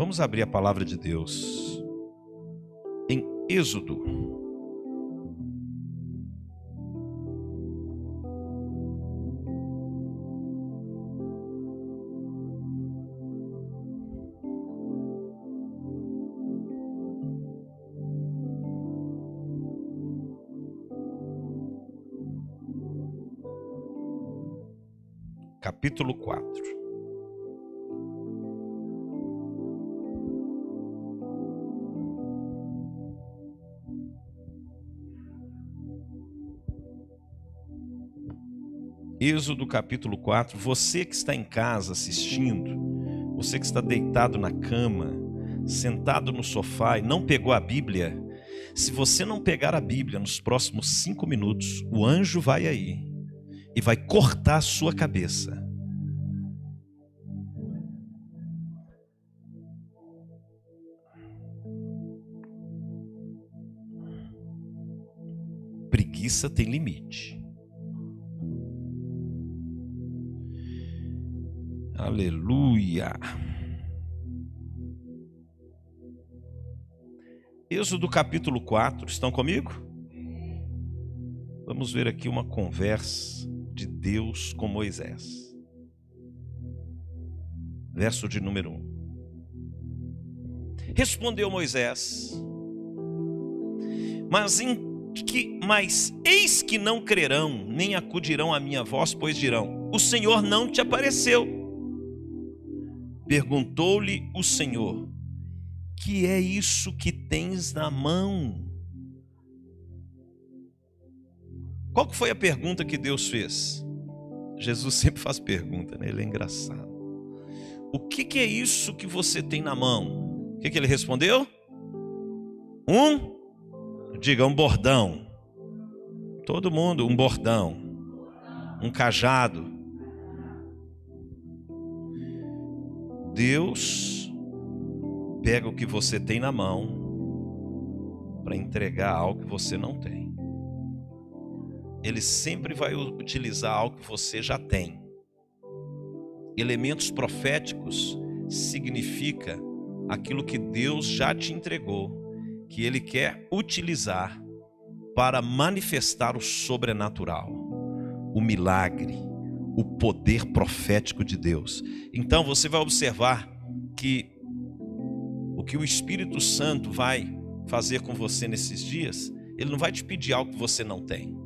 Vamos abrir a palavra de Deus em Êxodo. capítulo 4. Êxodo capítulo 4. Você que está em casa assistindo, você que está deitado na cama, sentado no sofá e não pegou a Bíblia, se você não pegar a Bíblia nos próximos cinco minutos, o anjo vai aí e vai cortar a sua cabeça. Preguiça tem limite. Aleluia. Êxodo capítulo 4, estão comigo? Vamos ver aqui uma conversa de Deus com Moisés. Verso de número 1. Respondeu Moisés: Mas em que mas eis que não crerão, nem acudirão à minha voz, pois dirão: O Senhor não te apareceu. Perguntou-lhe o Senhor: Que é isso que tens na mão? Qual que foi a pergunta que Deus fez? Jesus sempre faz pergunta, né? Ele é engraçado. O que, que é isso que você tem na mão? O que, que ele respondeu? Um, diga um bordão. Todo mundo, um bordão. Um cajado. Deus pega o que você tem na mão para entregar algo que você não tem. Ele sempre vai utilizar algo que você já tem. Elementos proféticos significa aquilo que Deus já te entregou, que ele quer utilizar para manifestar o sobrenatural, o milagre, o poder profético de Deus. Então você vai observar que o que o Espírito Santo vai fazer com você nesses dias, ele não vai te pedir algo que você não tem.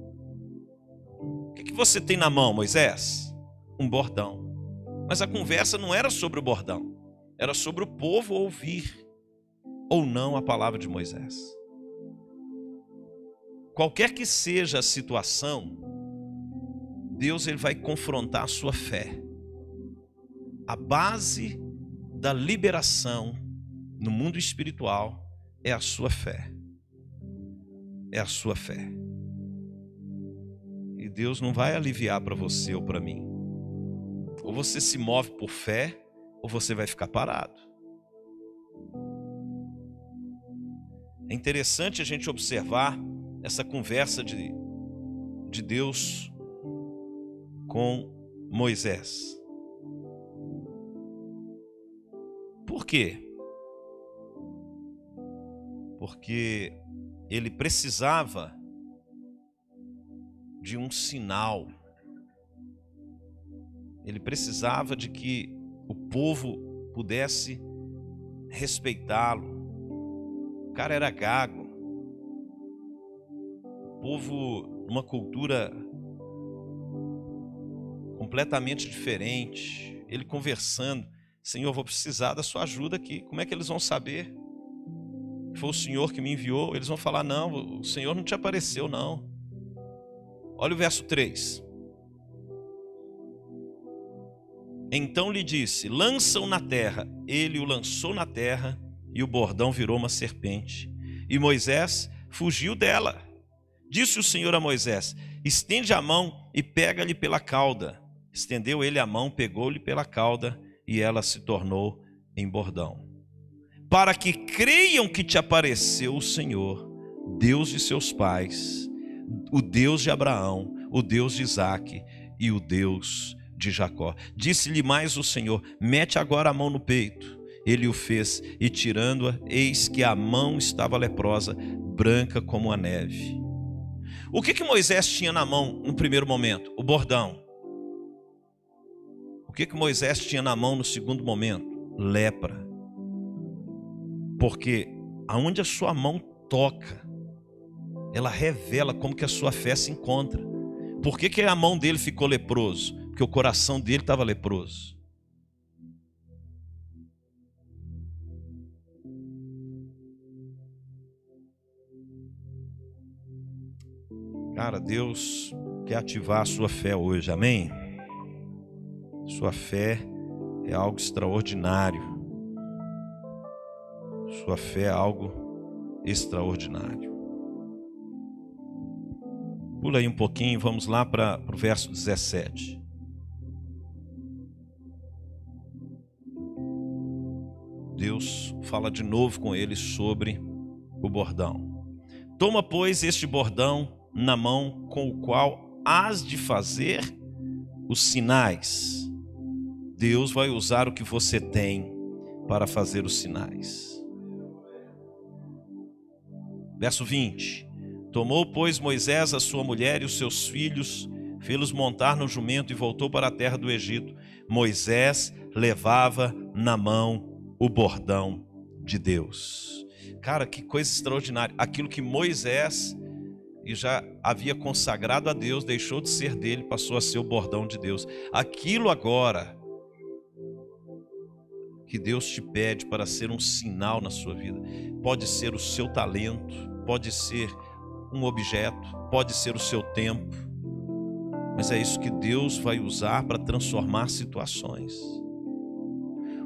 O que, que você tem na mão, Moisés? Um bordão. Mas a conversa não era sobre o bordão, era sobre o povo ouvir ou não a palavra de Moisés. Qualquer que seja a situação, Deus ele vai confrontar a sua fé. A base da liberação no mundo espiritual é a sua fé. É a sua fé. E Deus não vai aliviar para você ou para mim. Ou você se move por fé, ou você vai ficar parado. É interessante a gente observar essa conversa de, de Deus com Moisés. Por quê? Porque ele precisava de um sinal. Ele precisava de que o povo pudesse respeitá-lo. O cara era gago. O povo, uma cultura completamente diferente. Ele conversando: Senhor, vou precisar da sua ajuda aqui. Como é que eles vão saber? Foi o Senhor que me enviou. Eles vão falar: Não, o Senhor não te apareceu, não. Olha o verso 3. Então lhe disse: Lança-o na terra. Ele o lançou na terra e o bordão virou uma serpente. E Moisés fugiu dela. Disse o Senhor a Moisés: Estende a mão e pega-lhe pela cauda. Estendeu ele a mão, pegou-lhe pela cauda e ela se tornou em bordão. Para que creiam que te apareceu o Senhor, Deus de seus pais, o Deus de Abraão, o Deus de Isaque e o Deus de Jacó. Disse-lhe mais o Senhor: Mete agora a mão no peito. ele o fez, e tirando-a, eis que a mão estava leprosa, branca como a neve. O que, que Moisés tinha na mão no primeiro momento? O bordão. Que, que Moisés tinha na mão no segundo momento? Lepra. Porque aonde a sua mão toca, ela revela como que a sua fé se encontra. Por que, que a mão dele ficou leproso? Porque o coração dele estava leproso. Cara, Deus quer ativar a sua fé hoje, amém? Sua fé é algo extraordinário. Sua fé é algo extraordinário. Pula aí um pouquinho, vamos lá para o verso 17. Deus fala de novo com ele sobre o bordão. Toma, pois, este bordão na mão com o qual has de fazer os sinais. Deus vai usar o que você tem para fazer os sinais. Verso 20: Tomou, pois, Moisés a sua mulher e os seus filhos, fê-los montar no jumento e voltou para a terra do Egito. Moisés levava na mão o bordão de Deus. Cara, que coisa extraordinária. Aquilo que Moisés e já havia consagrado a Deus, deixou de ser dele, passou a ser o bordão de Deus. Aquilo agora que Deus te pede para ser um sinal na sua vida, pode ser o seu talento, pode ser um objeto, pode ser o seu tempo, mas é isso que Deus vai usar para transformar situações.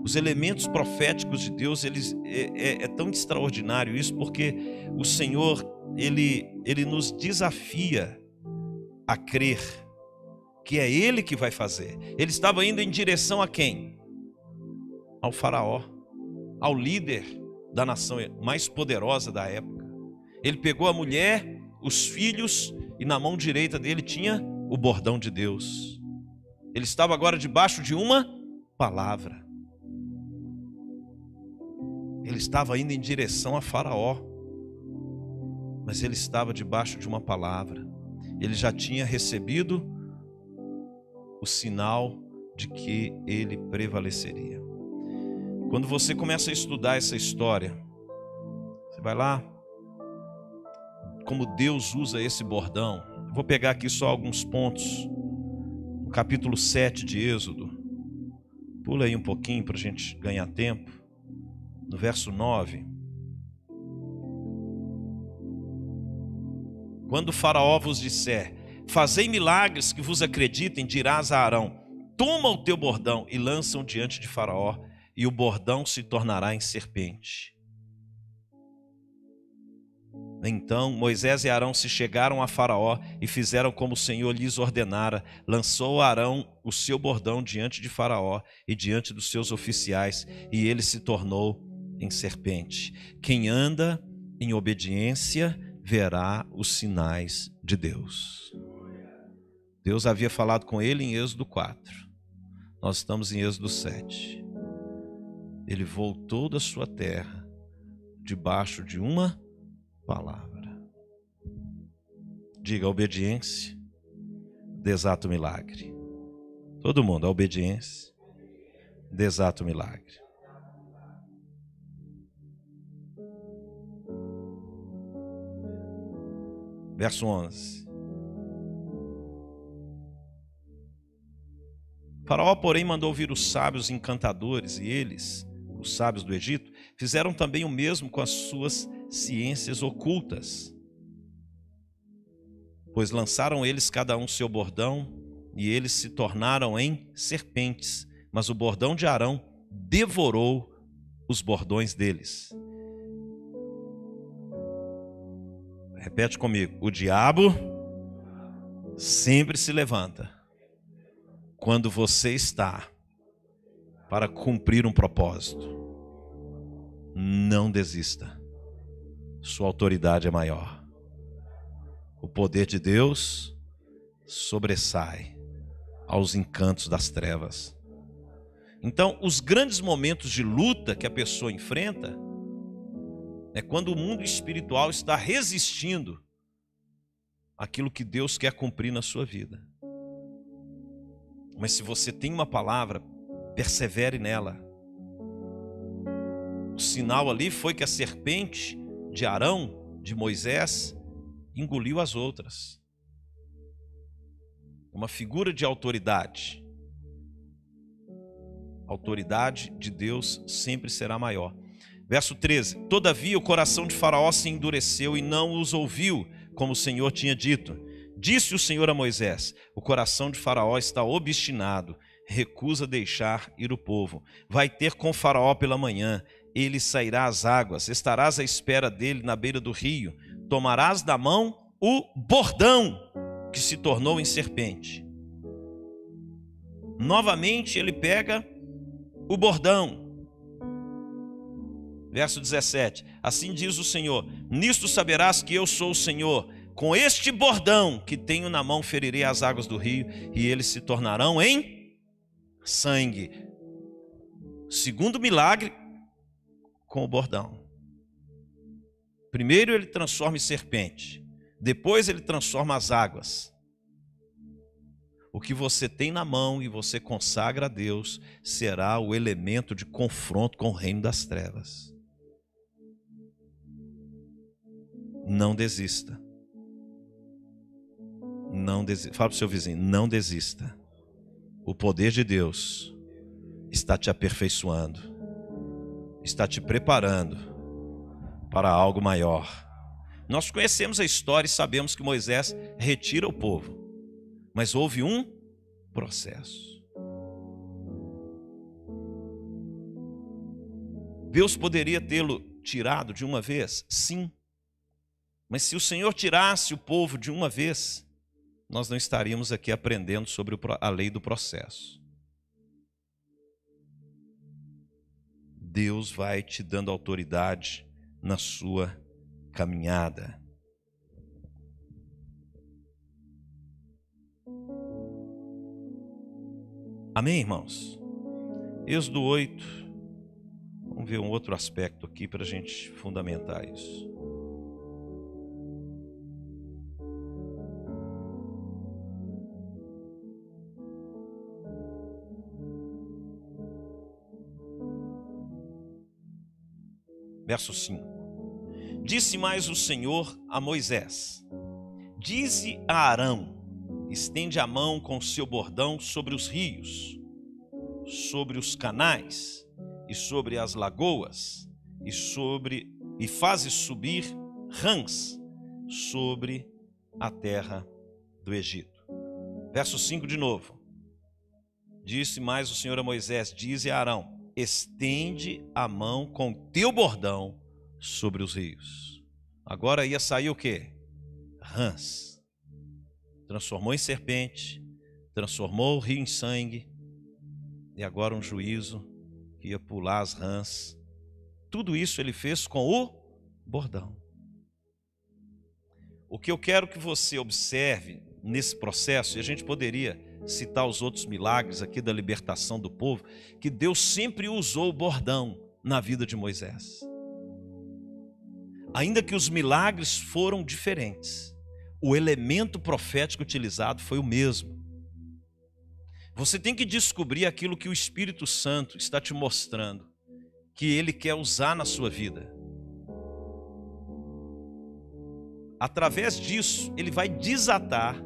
Os elementos proféticos de Deus, eles é, é, é tão extraordinário isso, porque o Senhor ele, ele nos desafia a crer que é Ele que vai fazer. Ele estava indo em direção a quem? Ao Faraó, ao líder da nação mais poderosa da época. Ele pegou a mulher, os filhos, e na mão direita dele tinha o bordão de Deus. Ele estava agora debaixo de uma palavra. Ele estava indo em direção a Faraó mas ele estava debaixo de uma palavra. Ele já tinha recebido o sinal de que ele prevaleceria. Quando você começa a estudar essa história, você vai lá, como Deus usa esse bordão. Vou pegar aqui só alguns pontos. No capítulo 7 de Êxodo. Pula aí um pouquinho para a gente ganhar tempo. No verso 9. Quando o Faraó vos disser: Fazei milagres que vos acreditem, dirás a Arão: Toma o teu bordão e lança-o diante de Faraó, e o bordão se tornará em serpente. Então Moisés e Arão se chegaram a Faraó e fizeram como o Senhor lhes ordenara. Lançou Arão o seu bordão diante de Faraó e diante dos seus oficiais, e ele se tornou em serpente. Quem anda em obediência verá os sinais de Deus. Deus havia falado com ele em Êxodo 4. Nós estamos em Êxodo 7. Ele voltou da sua terra debaixo de uma palavra. Diga obediência, desata o milagre. Todo mundo, a obediência, desata o milagre. verso 11. Faraó, porém, mandou vir os sábios encantadores, e eles, os sábios do Egito, fizeram também o mesmo com as suas ciências ocultas. Pois lançaram eles cada um seu bordão, e eles se tornaram em serpentes, mas o bordão de Arão devorou os bordões deles. Repete comigo. O diabo sempre se levanta quando você está para cumprir um propósito. Não desista. Sua autoridade é maior. O poder de Deus sobressai aos encantos das trevas. Então, os grandes momentos de luta que a pessoa enfrenta é quando o mundo espiritual está resistindo aquilo que Deus quer cumprir na sua vida. Mas se você tem uma palavra, persevere nela. O sinal ali foi que a serpente de Arão, de Moisés, engoliu as outras. Uma figura de autoridade. A autoridade de Deus sempre será maior. Verso 13: Todavia o coração de Faraó se endureceu e não os ouviu, como o Senhor tinha dito. Disse o Senhor a Moisés: O coração de Faraó está obstinado, recusa deixar ir o povo. Vai ter com Faraó pela manhã, ele sairá às águas, estarás à espera dele na beira do rio, tomarás da mão o bordão que se tornou em serpente. Novamente ele pega o bordão Verso 17: Assim diz o Senhor: Nisto saberás que eu sou o Senhor. Com este bordão que tenho na mão ferirei as águas do rio e eles se tornarão em sangue. Segundo milagre, com o bordão. Primeiro ele transforma em serpente, depois ele transforma as águas. O que você tem na mão e você consagra a Deus será o elemento de confronto com o reino das trevas. Não desista. Não desista. Fala para o seu vizinho, não desista. O poder de Deus está te aperfeiçoando, está te preparando para algo maior. Nós conhecemos a história e sabemos que Moisés retira o povo, mas houve um processo. Deus poderia tê-lo tirado de uma vez? Sim. Mas se o Senhor tirasse o povo de uma vez, nós não estaríamos aqui aprendendo sobre a lei do processo. Deus vai te dando autoridade na sua caminhada. Amém, irmãos? Êxodo 8. Vamos ver um outro aspecto aqui para a gente fundamentar isso. Verso 5: Disse mais o Senhor a Moisés: Dize a Arão: estende a mão com seu bordão sobre os rios, sobre os canais e sobre as lagoas, e sobre e fazes subir rãs sobre a terra do Egito. Verso 5 de novo. Disse mais o Senhor a Moisés: Dize a Arão: estende a mão com teu bordão sobre os rios. Agora ia sair o que? Rãs. Transformou em serpente, transformou o rio em sangue, e agora um juízo que ia pular as rãs. Tudo isso ele fez com o bordão. O que eu quero que você observe nesse processo, e a gente poderia citar os outros milagres aqui da libertação do povo, que Deus sempre usou o bordão na vida de Moisés. Ainda que os milagres foram diferentes, o elemento profético utilizado foi o mesmo. Você tem que descobrir aquilo que o Espírito Santo está te mostrando, que ele quer usar na sua vida. Através disso, ele vai desatar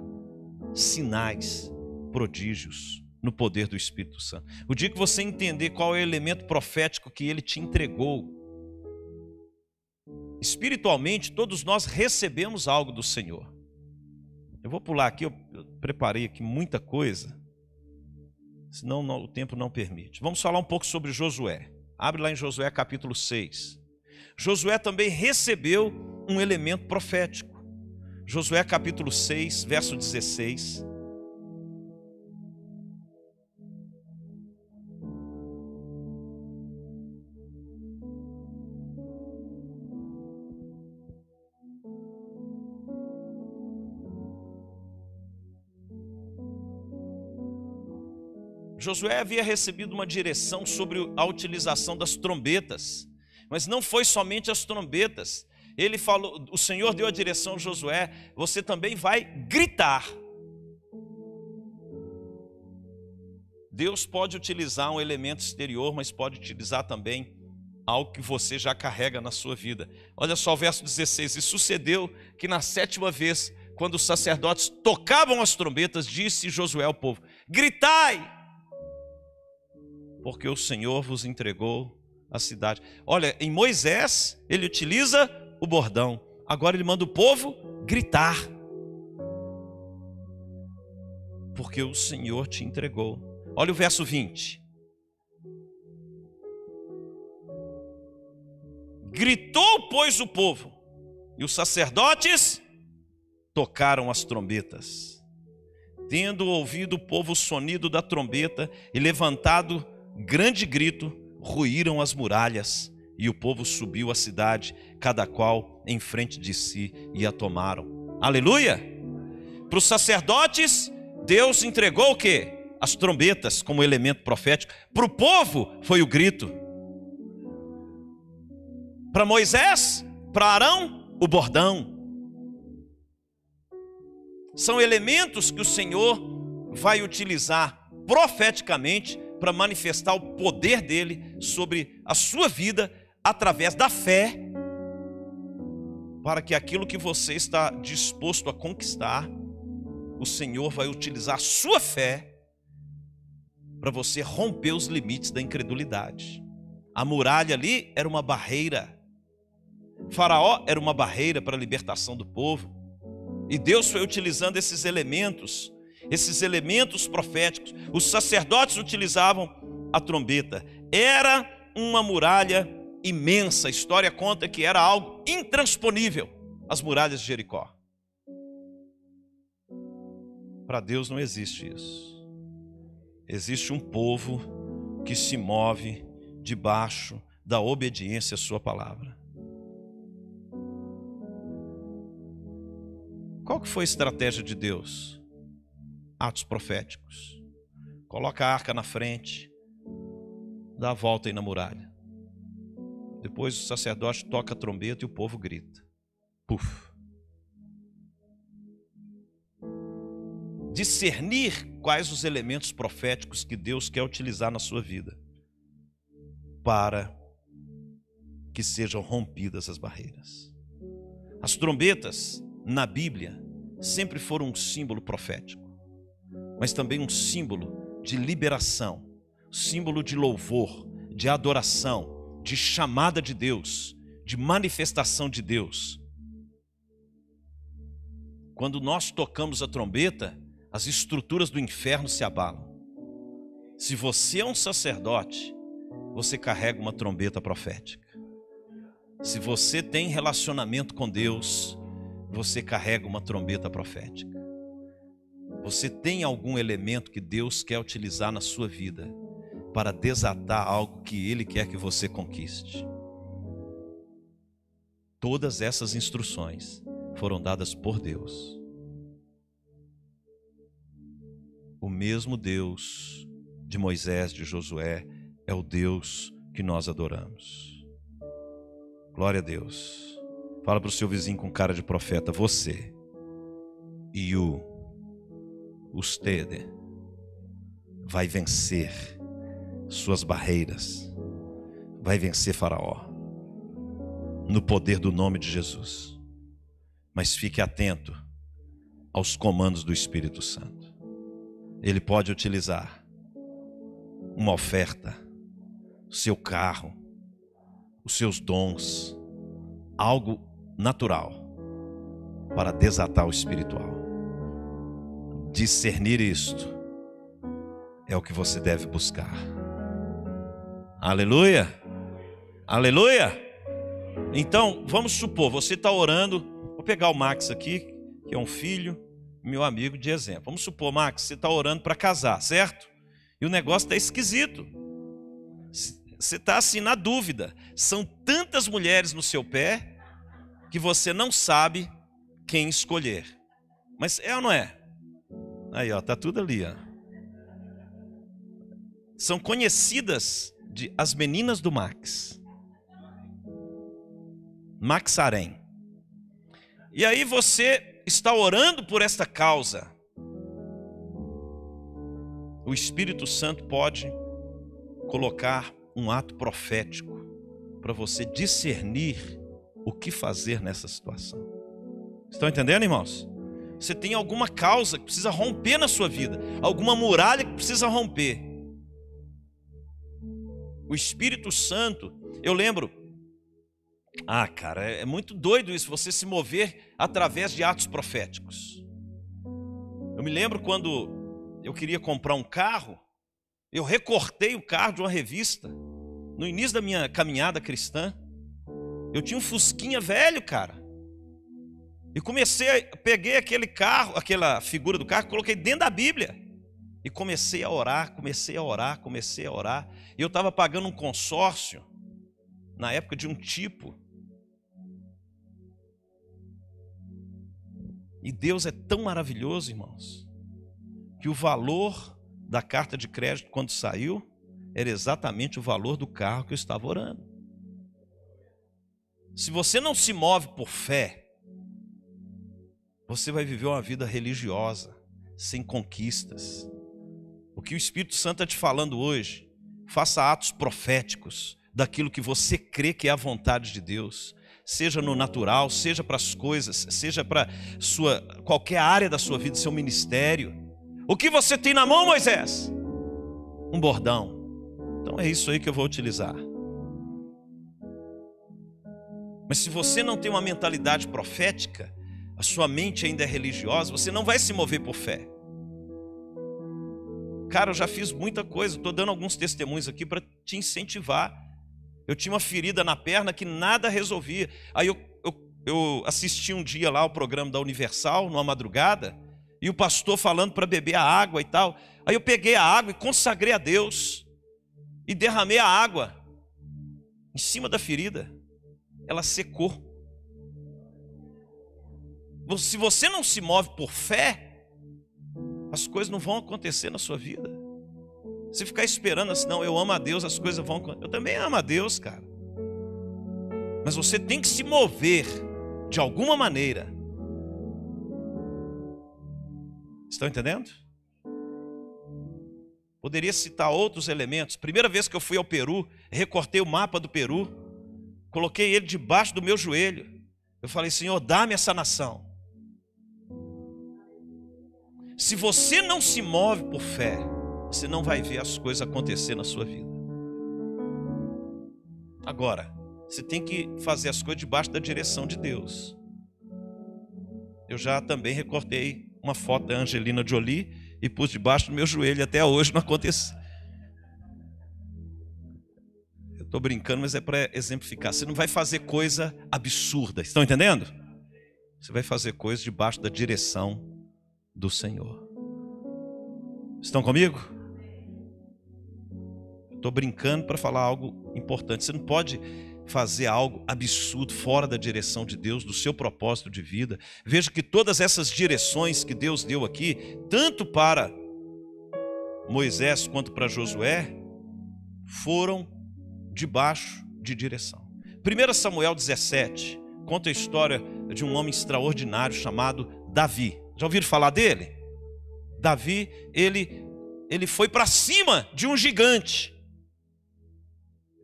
sinais, prodígios no poder do Espírito Santo. O dia que você entender qual é o elemento profético que ele te entregou, espiritualmente, todos nós recebemos algo do Senhor. Eu vou pular aqui, eu preparei aqui muita coisa, senão o tempo não permite. Vamos falar um pouco sobre Josué. Abre lá em Josué capítulo 6. Josué também recebeu um elemento profético. Josué capítulo 6, verso 16. Josué havia recebido uma direção sobre a utilização das trombetas, mas não foi somente as trombetas. Ele falou, o Senhor deu a direção a Josué, você também vai gritar. Deus pode utilizar um elemento exterior, mas pode utilizar também algo que você já carrega na sua vida. Olha só o verso 16: E sucedeu que na sétima vez, quando os sacerdotes tocavam as trombetas, disse Josué ao povo: Gritai, porque o Senhor vos entregou a cidade. Olha, em Moisés, ele utiliza o bordão, agora ele manda o povo gritar, porque o Senhor te entregou. Olha o verso 20. Gritou, pois, o povo, e os sacerdotes tocaram as trombetas. Tendo ouvido o povo o sonido da trombeta e levantado grande grito, ruíram as muralhas e o povo subiu à cidade, cada qual em frente de si, e a tomaram. Aleluia! Para os sacerdotes, Deus entregou o que? As trombetas como elemento profético. Para o povo, foi o grito. Para Moisés, para Arão, o bordão. São elementos que o Senhor vai utilizar profeticamente para manifestar o poder dele sobre a sua vida através da fé, para que aquilo que você está disposto a conquistar, o Senhor vai utilizar a sua fé para você romper os limites da incredulidade. A muralha ali era uma barreira Faraó era uma barreira para a libertação do povo. E Deus foi utilizando esses elementos, esses elementos proféticos. Os sacerdotes utilizavam a trombeta. Era uma muralha imensa. A história conta que era algo intransponível as muralhas de Jericó. Para Deus não existe isso. Existe um povo que se move debaixo da obediência à Sua palavra. Qual que foi a estratégia de Deus? Atos proféticos. Coloca a arca na frente, dá a volta aí na muralha. Depois o sacerdote toca a trombeta e o povo grita. Puf. Discernir quais os elementos proféticos que Deus quer utilizar na sua vida para que sejam rompidas as barreiras. As trombetas na Bíblia sempre foram um símbolo profético, mas também um símbolo de liberação, símbolo de louvor, de adoração, de chamada de Deus, de manifestação de Deus. Quando nós tocamos a trombeta, as estruturas do inferno se abalam. Se você é um sacerdote, você carrega uma trombeta profética. Se você tem relacionamento com Deus, você carrega uma trombeta profética. Você tem algum elemento que Deus quer utilizar na sua vida para desatar algo que Ele quer que você conquiste. Todas essas instruções foram dadas por Deus. O mesmo Deus de Moisés, de Josué, é o Deus que nós adoramos. Glória a Deus. Fala para o seu vizinho com cara de profeta, você e o usted vai vencer suas barreiras, vai vencer Faraó, no poder do nome de Jesus. Mas fique atento aos comandos do Espírito Santo. Ele pode utilizar uma oferta, seu carro, os seus dons, algo natural para desatar o espiritual. Discernir isto é o que você deve buscar. Aleluia! Aleluia! Então, vamos supor, você está orando. Vou pegar o Max aqui, que é um filho, meu amigo de exemplo. Vamos supor, Max, você está orando para casar, certo? E o negócio está esquisito. Você está assim na dúvida. São tantas mulheres no seu pé que você não sabe quem escolher. Mas é ou não é? Aí, ó, tá tudo ali, ó. são conhecidas de as meninas do Max. Max Arém. E aí você está orando por esta causa. O Espírito Santo pode colocar um ato profético para você discernir o que fazer nessa situação. Estão entendendo, irmãos? Você tem alguma causa que precisa romper na sua vida, alguma muralha que precisa romper. O Espírito Santo, eu lembro, ah, cara, é muito doido isso, você se mover através de atos proféticos. Eu me lembro quando eu queria comprar um carro, eu recortei o carro de uma revista, no início da minha caminhada cristã. Eu tinha um Fusquinha velho, cara. E comecei, peguei aquele carro, aquela figura do carro, coloquei dentro da Bíblia. E comecei a orar, comecei a orar, comecei a orar. E eu estava pagando um consórcio, na época de um tipo. E Deus é tão maravilhoso, irmãos, que o valor da carta de crédito quando saiu era exatamente o valor do carro que eu estava orando. Se você não se move por fé, você vai viver uma vida religiosa, sem conquistas. O que o Espírito Santo está te falando hoje, faça atos proféticos daquilo que você crê que é a vontade de Deus, seja no natural, seja para as coisas, seja para sua qualquer área da sua vida, seu ministério. O que você tem na mão, Moisés? Um bordão. Então é isso aí que eu vou utilizar. Mas se você não tem uma mentalidade profética, a sua mente ainda é religiosa, você não vai se mover por fé. Cara, eu já fiz muita coisa, estou dando alguns testemunhos aqui para te incentivar. Eu tinha uma ferida na perna que nada resolvia. Aí eu, eu, eu assisti um dia lá o programa da Universal, numa madrugada, e o pastor falando para beber a água e tal. Aí eu peguei a água e consagrei a Deus, e derramei a água em cima da ferida. Ela secou. Se você não se move por fé, as coisas não vão acontecer na sua vida. Se ficar esperando assim, não, eu amo a Deus, as coisas vão acontecer. Eu também amo a Deus, cara. Mas você tem que se mover de alguma maneira. Estão entendendo? Poderia citar outros elementos. Primeira vez que eu fui ao Peru, recortei o mapa do Peru, coloquei ele debaixo do meu joelho. Eu falei, Senhor, dá-me essa nação. Se você não se move por fé, você não vai ver as coisas acontecer na sua vida. Agora, você tem que fazer as coisas debaixo da direção de Deus. Eu já também recortei uma foto da Angelina Jolie e pus debaixo do meu joelho, até hoje não aconteceu. Eu estou brincando, mas é para exemplificar. Você não vai fazer coisa absurda, estão entendendo? Você vai fazer coisa debaixo da direção do Senhor. Estão comigo? Estou brincando para falar algo importante. Você não pode fazer algo absurdo fora da direção de Deus, do seu propósito de vida. Veja que todas essas direções que Deus deu aqui, tanto para Moisés quanto para Josué, foram debaixo de direção. 1 Samuel 17 conta a história de um homem extraordinário chamado Davi. Já ouviram falar dele? Davi, ele, ele foi para cima de um gigante.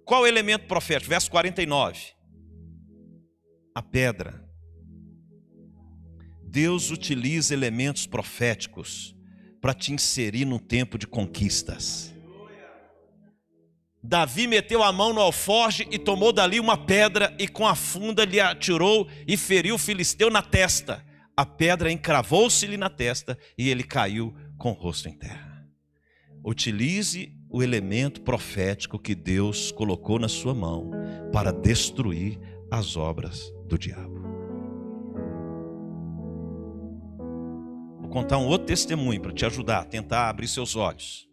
Qual o elemento profético? Verso 49. A pedra. Deus utiliza elementos proféticos para te inserir num tempo de conquistas. Davi meteu a mão no alforge e tomou dali uma pedra e com a funda lhe atirou e feriu o filisteu na testa a pedra encravou-se-lhe na testa e ele caiu com o rosto em terra. Utilize o elemento profético que Deus colocou na sua mão para destruir as obras do diabo. Vou contar um outro testemunho para te ajudar tentar abrir seus olhos.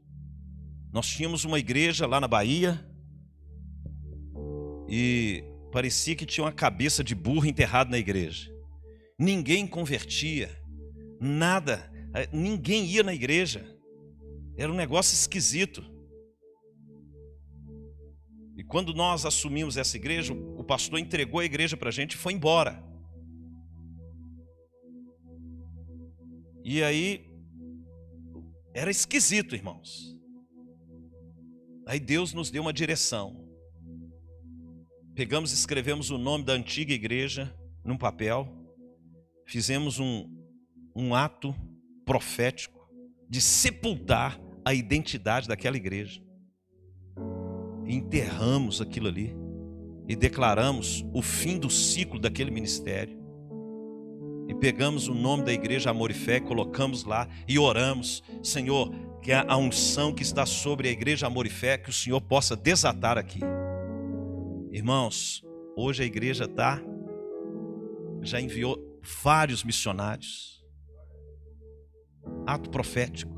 Nós tínhamos uma igreja lá na Bahia e parecia que tinha uma cabeça de burro enterrada na igreja ninguém convertia, nada, eh, ninguém ia na igreja. Era um negócio esquisito. E quando nós assumimos essa igreja, o pastor entregou a igreja para a gente e foi embora. E aí, era esquisito, irmãos. Aí Deus nos deu uma direção. Pegamos e escrevemos o nome da antiga igreja num papel, fizemos um, um ato profético de sepultar a identidade daquela igreja enterramos aquilo ali e declaramos o fim do ciclo daquele ministério. E pegamos o nome da igreja Amor e Fé, colocamos lá e oramos, Senhor, que a unção que está sobre a igreja Amor e Fé, que o Senhor possa desatar aqui. Irmãos, hoje a igreja está, já enviou vários missionários. Ato profético.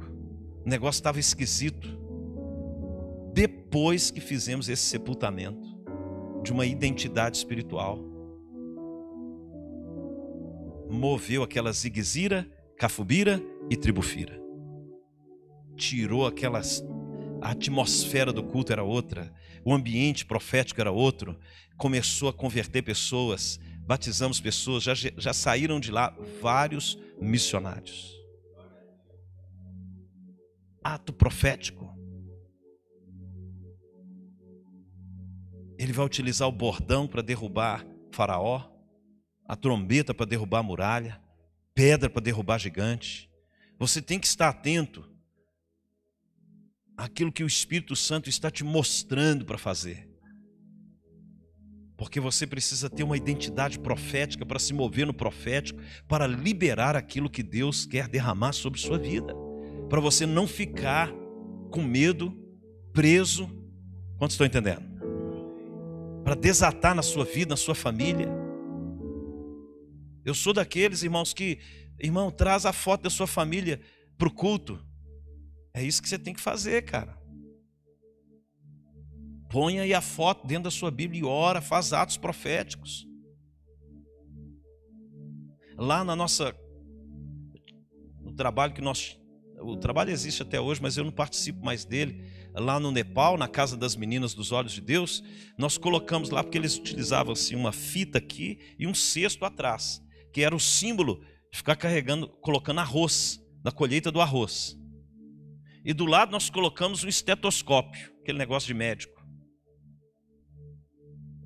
O negócio estava esquisito depois que fizemos esse sepultamento de uma identidade espiritual. Moveu aquela ziguezira, cafubira e tribufira. Tirou aquelas. A atmosfera do culto era outra, o ambiente profético era outro. Começou a converter pessoas, batizamos pessoas, já, já saíram de lá vários missionários. Ato profético. Ele vai utilizar o bordão para derrubar Faraó, a trombeta para derrubar a muralha, pedra para derrubar gigante. Você tem que estar atento àquilo que o Espírito Santo está te mostrando para fazer. Porque você precisa ter uma identidade profética para se mover no profético, para liberar aquilo que Deus quer derramar sobre sua vida. Para você não ficar com medo, preso. Quantos estão entendendo? para desatar na sua vida, na sua família. Eu sou daqueles irmãos que, irmão, traz a foto da sua família para o culto. É isso que você tem que fazer, cara. Põe aí a foto dentro da sua Bíblia e ora, faz atos proféticos. Lá na nossa. No trabalho que nós. O trabalho existe até hoje, mas eu não participo mais dele lá no Nepal, na casa das meninas dos olhos de Deus, nós colocamos lá porque eles utilizavam assim uma fita aqui e um cesto atrás, que era o símbolo de ficar carregando, colocando arroz, na colheita do arroz. E do lado nós colocamos um estetoscópio, aquele negócio de médico.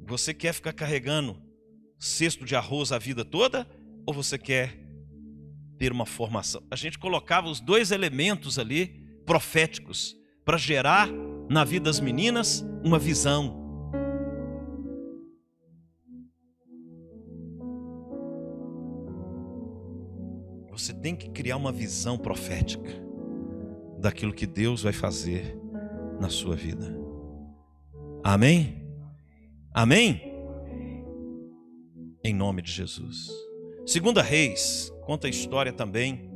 Você quer ficar carregando cesto de arroz a vida toda ou você quer ter uma formação? A gente colocava os dois elementos ali proféticos para gerar na vida das meninas uma visão. Você tem que criar uma visão profética daquilo que Deus vai fazer na sua vida. Amém? Amém? Em nome de Jesus. Segunda Reis conta a história também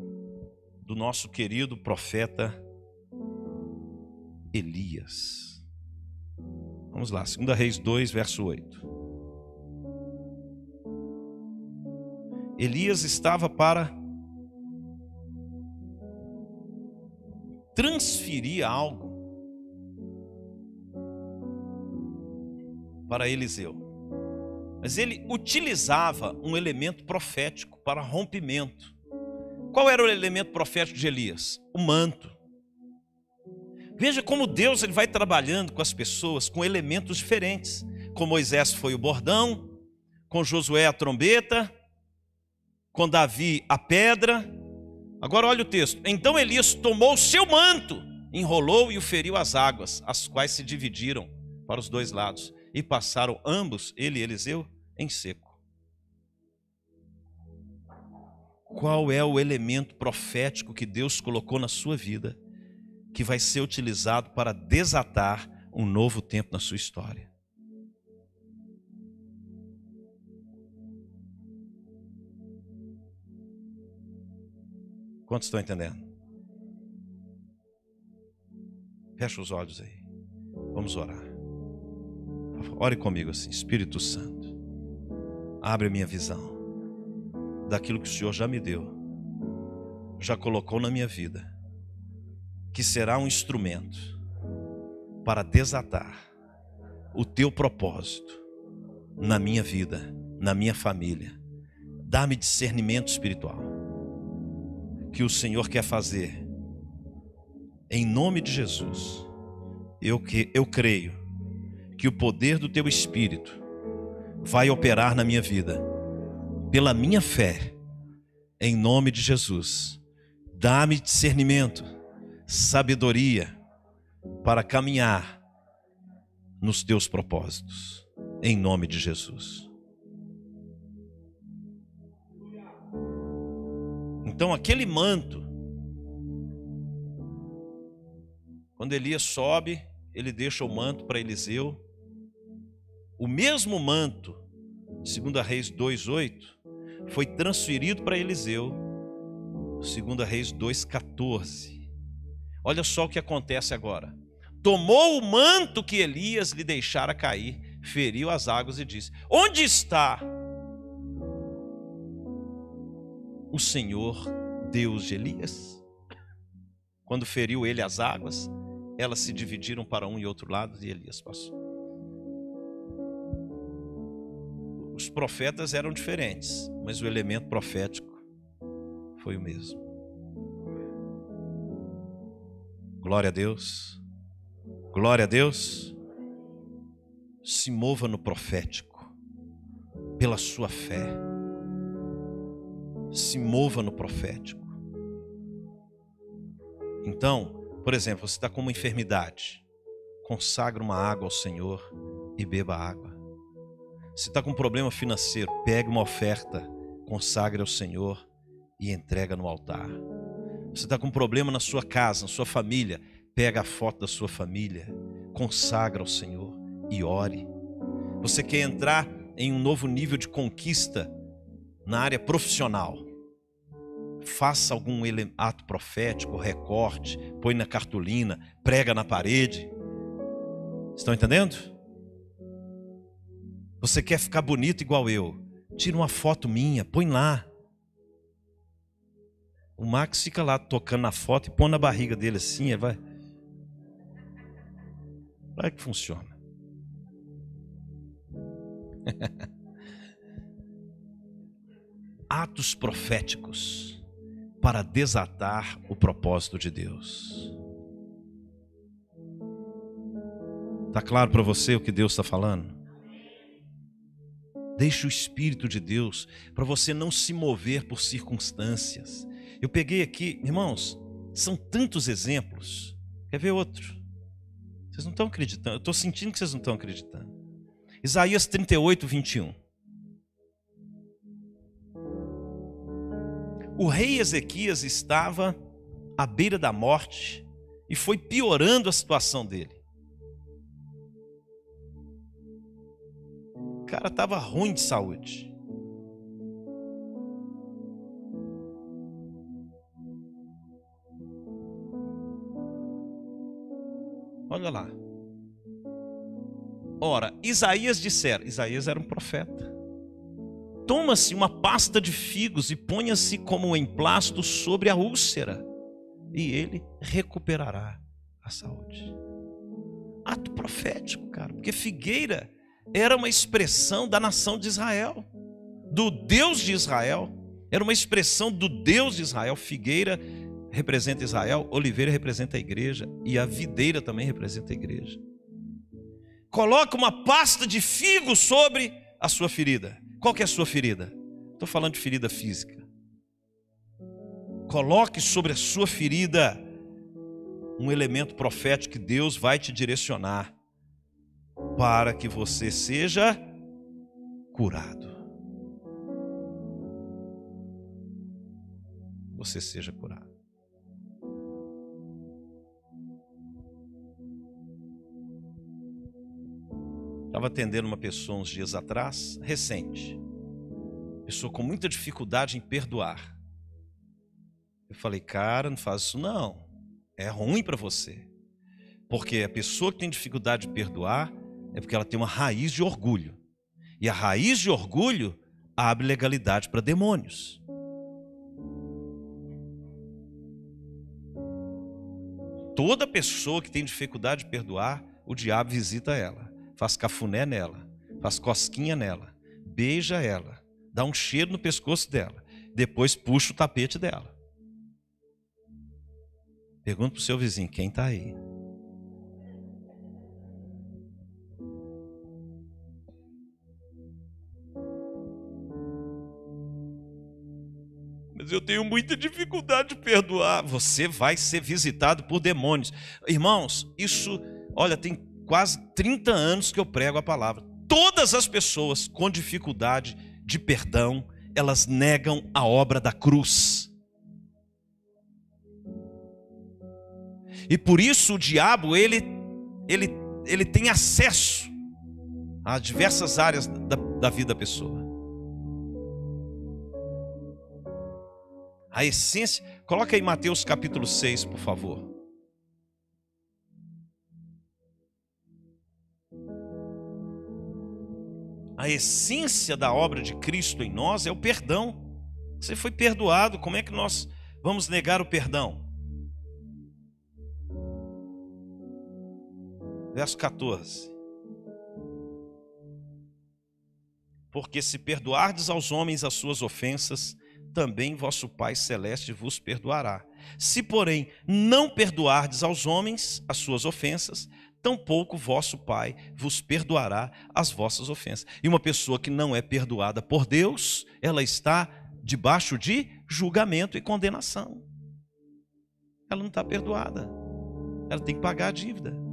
do nosso querido profeta Elias. Vamos lá, 2 Reis 2, verso 8. Elias estava para transferir algo para Eliseu. Mas ele utilizava um elemento profético para rompimento. Qual era o elemento profético de Elias? O manto. Veja como Deus ele vai trabalhando com as pessoas com elementos diferentes. Com Moisés foi o bordão, com Josué a trombeta, com Davi a pedra. Agora olha o texto. Então Elias tomou o seu manto, enrolou e o feriu às águas, as quais se dividiram para os dois lados e passaram ambos, ele e Eliseu, em seco. Qual é o elemento profético que Deus colocou na sua vida? que vai ser utilizado para desatar um novo tempo na sua história. Quantos estão entendendo? Fecha os olhos aí. Vamos orar. Ore comigo assim, Espírito Santo. Abre a minha visão daquilo que o Senhor já me deu, já colocou na minha vida que será um instrumento para desatar o teu propósito na minha vida, na minha família. Dá-me discernimento espiritual. Que o Senhor quer fazer. Em nome de Jesus. Eu, que, eu creio que o poder do teu Espírito vai operar na minha vida. Pela minha fé. Em nome de Jesus. Dá-me discernimento, sabedoria para caminhar nos teus propósitos, em nome de Jesus. Então, aquele manto, quando Elias sobe, ele deixa o manto para Eliseu. O mesmo manto, segundo a Reis 2:8, foi transferido para Eliseu, segundo a Reis 2:14. Olha só o que acontece agora tomou o manto que Elias lhe deixara cair, feriu as águas e disse: Onde está o Senhor Deus de Elias? Quando feriu ele as águas, elas se dividiram para um e outro lado e Elias passou. Os profetas eram diferentes, mas o elemento profético foi o mesmo. Glória a Deus. Glória a Deus. Se mova no profético, pela sua fé. Se mova no profético. Então, por exemplo, você está com uma enfermidade, consagra uma água ao Senhor e beba água. Se está com um problema financeiro, pegue uma oferta, consagre ao Senhor e entrega no altar. Você está com um problema na sua casa, na sua família, Pega a foto da sua família, consagra ao Senhor e ore. Você quer entrar em um novo nível de conquista na área profissional? Faça algum ato profético, recorte, põe na cartolina, prega na parede. Estão entendendo? Você quer ficar bonito igual eu? Tira uma foto minha, põe lá. O Max fica lá tocando na foto e põe na barriga dele assim, vai. Como é que funciona? Atos proféticos para desatar o propósito de Deus. Está claro para você o que Deus está falando? Deixe o Espírito de Deus para você não se mover por circunstâncias. Eu peguei aqui, irmãos, são tantos exemplos. Quer ver outro? Vocês não estão acreditando. Eu estou sentindo que vocês não estão acreditando. Isaías 38, 21. O rei Ezequias estava à beira da morte e foi piorando a situação dele. Cara estava ruim de saúde. Olha lá. Ora, Isaías dissera, Isaías era um profeta. Toma-se uma pasta de figos e ponha-se como um emplasto sobre a úlcera, e ele recuperará a saúde. Ato profético, cara, porque figueira era uma expressão da nação de Israel, do Deus de Israel, era uma expressão do Deus de Israel. Figueira representa Israel, oliveira representa a igreja e a videira também representa a igreja. Coloca uma pasta de figo sobre a sua ferida. Qual que é a sua ferida? Estou falando de ferida física. Coloque sobre a sua ferida um elemento profético que Deus vai te direcionar para que você seja curado. Você seja curado. Estava atendendo uma pessoa uns dias atrás, recente. Pessoa com muita dificuldade em perdoar. Eu falei, cara, não faz isso não. É ruim para você. Porque a pessoa que tem dificuldade de perdoar é porque ela tem uma raiz de orgulho. E a raiz de orgulho abre legalidade para demônios. Toda pessoa que tem dificuldade de perdoar, o diabo visita ela faz cafuné nela, faz cosquinha nela, beija ela, dá um cheiro no pescoço dela, depois puxa o tapete dela. Pergunta para o seu vizinho: quem está aí? Mas eu tenho muita dificuldade de perdoar. Você vai ser visitado por demônios. Irmãos, isso, olha, tem quase 30 anos que eu prego a palavra. Todas as pessoas com dificuldade de perdão, elas negam a obra da cruz. E por isso o diabo, ele, ele, ele tem acesso a diversas áreas da, da vida da pessoa. A essência, coloca aí Mateus capítulo 6, por favor. A essência da obra de Cristo em nós é o perdão. Você foi perdoado, como é que nós vamos negar o perdão? Verso 14. Porque se perdoardes aos homens as suas ofensas, também vosso Pai celeste vos perdoará. Se, porém, não perdoardes aos homens as suas ofensas, tampouco vosso Pai vos perdoará as vossas ofensas. E uma pessoa que não é perdoada por Deus, ela está debaixo de julgamento e condenação. Ela não está perdoada. Ela tem que pagar a dívida.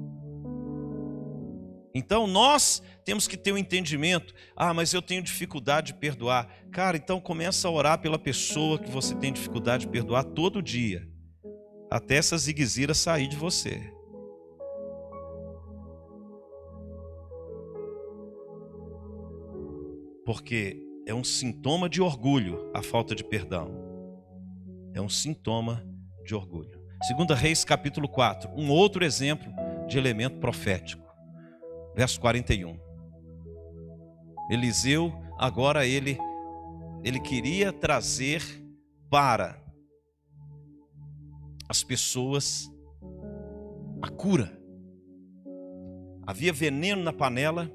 Então nós temos que ter um entendimento. Ah, mas eu tenho dificuldade de perdoar. Cara, então começa a orar pela pessoa que você tem dificuldade de perdoar todo dia. Até essa ziguezira sair de você. Porque é um sintoma de orgulho a falta de perdão. É um sintoma de orgulho. Segunda Reis capítulo 4, um outro exemplo de elemento profético verso 41. Eliseu, agora ele ele queria trazer para as pessoas a cura. Havia veneno na panela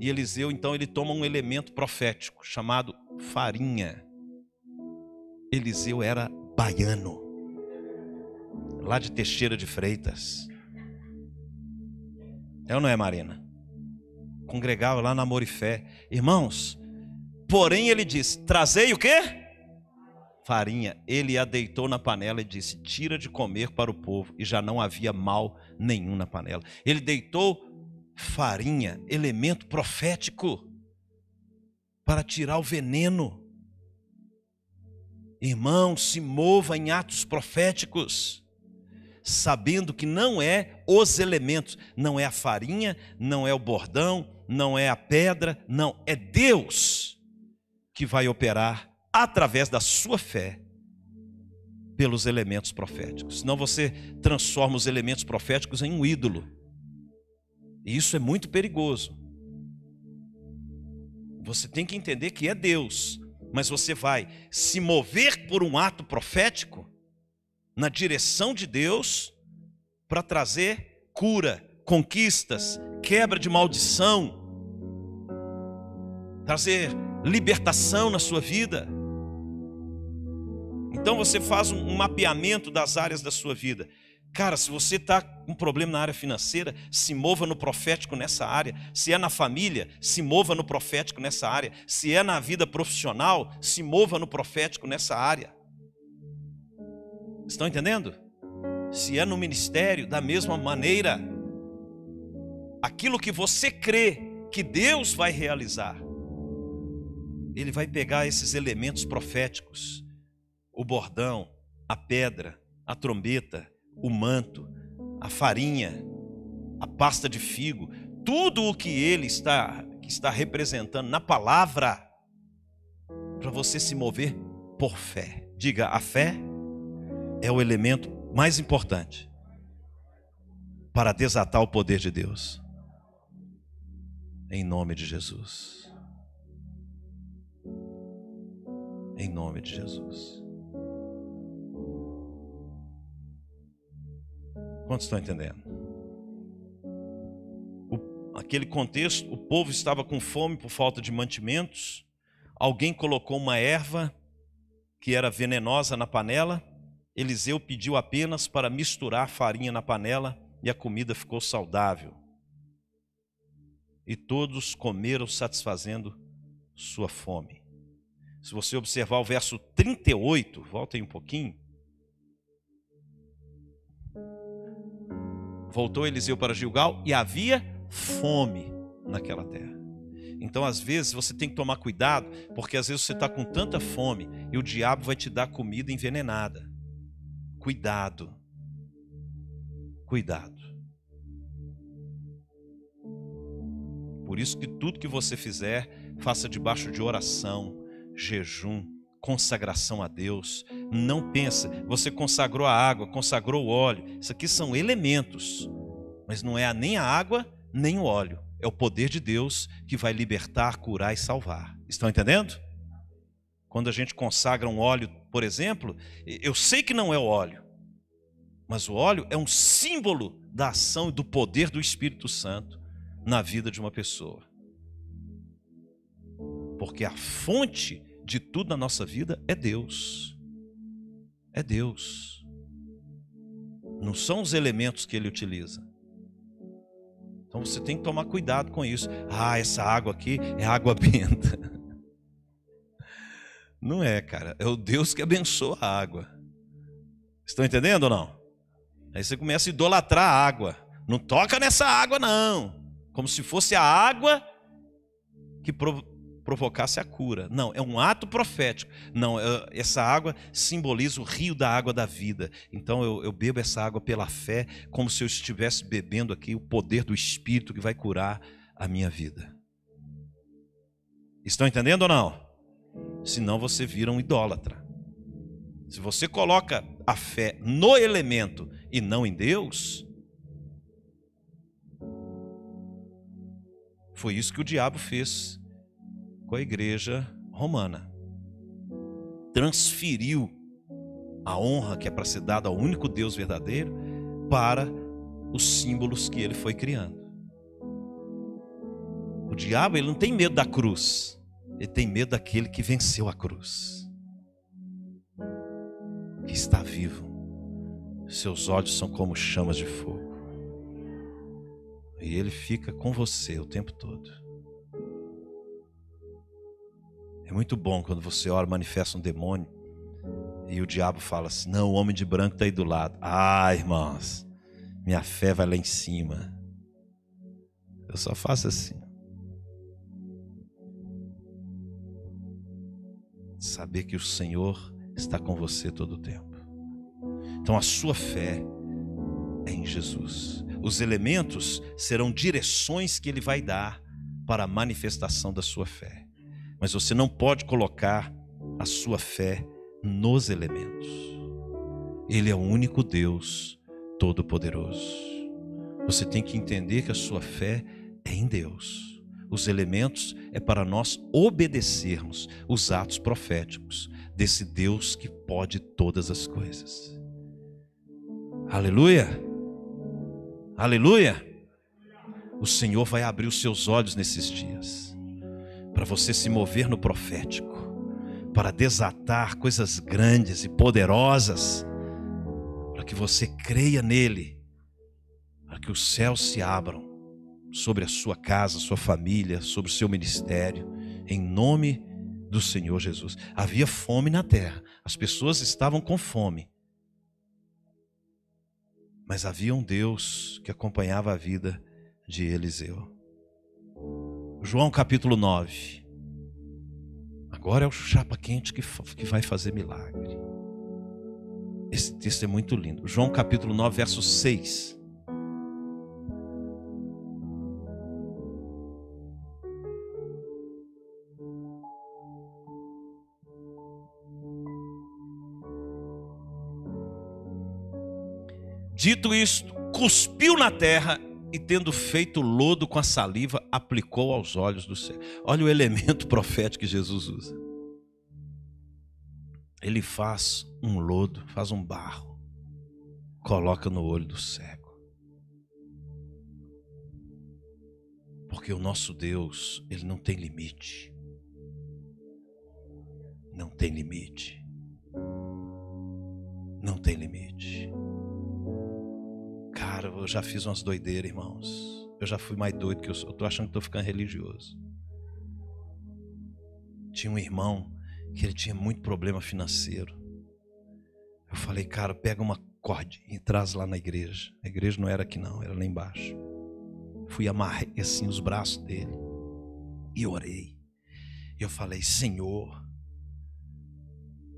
e Eliseu então ele toma um elemento profético chamado farinha. Eliseu era baiano, lá de Teixeira de Freitas. É ou não é, Marina? Congregava lá na Amor e Fé. Irmãos, porém ele disse: Trazei o quê? Farinha. Ele a deitou na panela e disse: Tira de comer para o povo. E já não havia mal nenhum na panela. Ele deitou farinha, elemento profético, para tirar o veneno. Irmão, se mova em atos proféticos sabendo que não é os elementos, não é a farinha, não é o bordão, não é a pedra, não, é Deus que vai operar através da sua fé pelos elementos proféticos. Senão você transforma os elementos proféticos em um ídolo. E isso é muito perigoso. Você tem que entender que é Deus, mas você vai se mover por um ato profético na direção de Deus para trazer cura, conquistas, quebra de maldição, trazer libertação na sua vida. Então você faz um mapeamento das áreas da sua vida. Cara, se você está com um problema na área financeira, se mova no profético nessa área. Se é na família, se mova no profético nessa área. Se é na vida profissional, se mova no profético nessa área. Estão entendendo? Se é no ministério, da mesma maneira, aquilo que você crê que Deus vai realizar, Ele vai pegar esses elementos proféticos, o bordão, a pedra, a trombeta, o manto, a farinha, a pasta de figo, tudo o que Ele está, que está representando na palavra, para você se mover por fé. Diga, a fé é o elemento mais importante para desatar o poder de Deus. Em nome de Jesus. Em nome de Jesus. Quantos estão entendendo? O, naquele contexto, o povo estava com fome por falta de mantimentos. Alguém colocou uma erva que era venenosa na panela. Eliseu pediu apenas para misturar farinha na panela e a comida ficou saudável. E todos comeram satisfazendo sua fome. Se você observar o verso 38, volta aí um pouquinho. Voltou Eliseu para Gilgal e havia fome naquela terra. Então, às vezes, você tem que tomar cuidado, porque às vezes você está com tanta fome e o diabo vai te dar comida envenenada. Cuidado. Cuidado. Por isso que tudo que você fizer, faça debaixo de oração, jejum, consagração a Deus. Não pensa, você consagrou a água, consagrou o óleo. Isso aqui são elementos, mas não é nem a água nem o óleo. É o poder de Deus que vai libertar, curar e salvar. Estão entendendo? Quando a gente consagra um óleo, por exemplo, eu sei que não é o óleo, mas o óleo é um símbolo da ação e do poder do Espírito Santo na vida de uma pessoa. Porque a fonte de tudo na nossa vida é Deus. É Deus. Não são os elementos que ele utiliza. Então você tem que tomar cuidado com isso. Ah, essa água aqui é água benta. Não é, cara. É o Deus que abençoa a água. Estão entendendo ou não? Aí você começa a idolatrar a água. Não toca nessa água, não. Como se fosse a água que provocasse a cura. Não, é um ato profético. Não, é, essa água simboliza o rio da água da vida. Então eu, eu, bebo essa água pela fé, como se eu estivesse bebendo aqui o poder do Espírito que vai curar a minha vida. Estão entendendo ou não? Senão você vira um idólatra. Se você coloca a fé no elemento e não em Deus, foi isso que o diabo fez com a igreja romana. Transferiu a honra que é para ser dada ao único Deus verdadeiro para os símbolos que ele foi criando. O diabo ele não tem medo da cruz, ele tem medo daquele que venceu a cruz, que está vivo. Seus olhos são como chamas de fogo. E ele fica com você o tempo todo. É muito bom quando você ora, manifesta um demônio e o diabo fala assim: Não, o homem de branco está aí do lado. Ah, irmãos, minha fé vai lá em cima. Eu só faço assim. Saber que o Senhor está com você todo o tempo. Então a sua fé é em Jesus. Os elementos serão direções que ele vai dar para a manifestação da sua fé. Mas você não pode colocar a sua fé nos elementos. Ele é o único Deus todo-poderoso. Você tem que entender que a sua fé é em Deus. Os elementos é para nós obedecermos os atos proféticos desse Deus que pode todas as coisas. Aleluia! Aleluia! O Senhor vai abrir os seus olhos nesses dias para você se mover no profético, para desatar coisas grandes e poderosas, para que você creia nele, para que os céus se abram sobre a sua casa, sua família, sobre o seu ministério, em nome do Senhor Jesus. Havia fome na terra, as pessoas estavam com fome, mas havia um Deus que acompanhava a vida de Eliseu. João capítulo 9. Agora é o chapa quente que, que vai fazer milagre. Esse texto é muito lindo. João capítulo 9, verso 6. Dito isto, cuspiu na terra e tendo feito lodo com a saliva, aplicou aos olhos do céu. Olha o elemento profético que Jesus usa. Ele faz um lodo, faz um barro, coloca no olho do cego. Porque o nosso Deus, ele não tem limite. Não tem limite. Não tem limite. Cara, eu já fiz umas doideiras, irmãos. Eu já fui mais doido que eu sou. Eu tô achando que tô ficando religioso. Tinha um irmão que ele tinha muito problema financeiro. Eu falei, cara, pega uma corda e traz lá na igreja. A igreja não era aqui não, era lá embaixo. Fui amarrei assim os braços dele e orei. Eu falei, Senhor,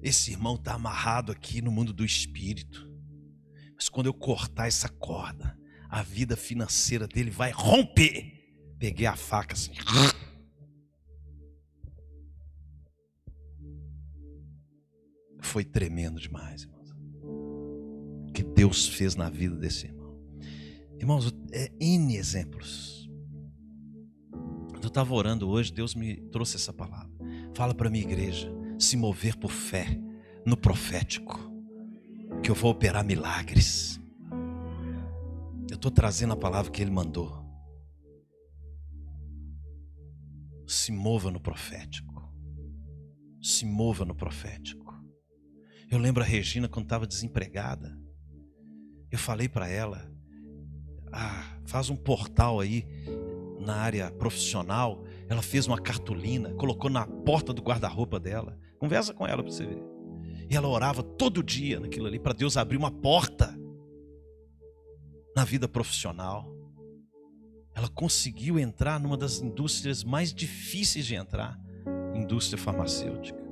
esse irmão está amarrado aqui no mundo do espírito. Mas quando eu cortar essa corda, a vida financeira dele vai romper. Peguei a faca assim. Foi tremendo demais, irmãos. O que Deus fez na vida desse irmão. Irmãos, é N exemplos. Eu estava orando hoje, Deus me trouxe essa palavra. Fala para minha igreja se mover por fé no profético, que eu vou operar milagres. Eu estou trazendo a palavra que Ele mandou. Se mova no profético. Se mova no profético. Eu lembro a Regina quando estava desempregada. Eu falei para ela: ah, faz um portal aí na área profissional. Ela fez uma cartolina, colocou na porta do guarda-roupa dela. Conversa com ela para você ver. E ela orava todo dia naquilo ali para Deus abrir uma porta na vida profissional. Ela conseguiu entrar numa das indústrias mais difíceis de entrar, indústria farmacêutica.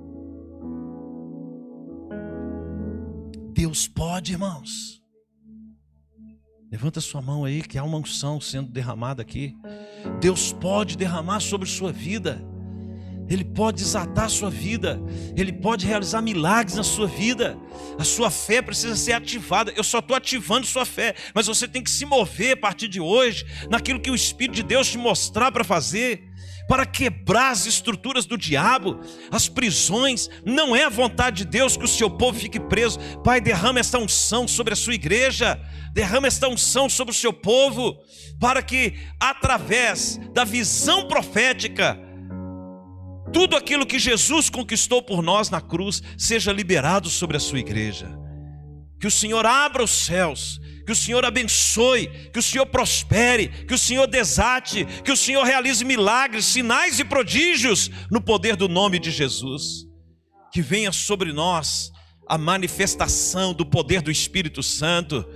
Deus pode, irmãos. Levanta sua mão aí, que há uma unção sendo derramada aqui. Deus pode derramar sobre sua vida. Ele pode desatar a sua vida, Ele pode realizar milagres na sua vida. A sua fé precisa ser ativada. Eu só estou ativando sua fé, mas você tem que se mover a partir de hoje naquilo que o Espírito de Deus te mostrar para fazer, para quebrar as estruturas do diabo, as prisões. Não é a vontade de Deus que o seu povo fique preso. Pai, derrama esta unção sobre a sua igreja, derrama esta unção sobre o seu povo, para que através da visão profética, tudo aquilo que Jesus conquistou por nós na cruz seja liberado sobre a sua igreja. Que o Senhor abra os céus, que o Senhor abençoe, que o Senhor prospere, que o Senhor desate, que o Senhor realize milagres, sinais e prodígios no poder do nome de Jesus. Que venha sobre nós a manifestação do poder do Espírito Santo.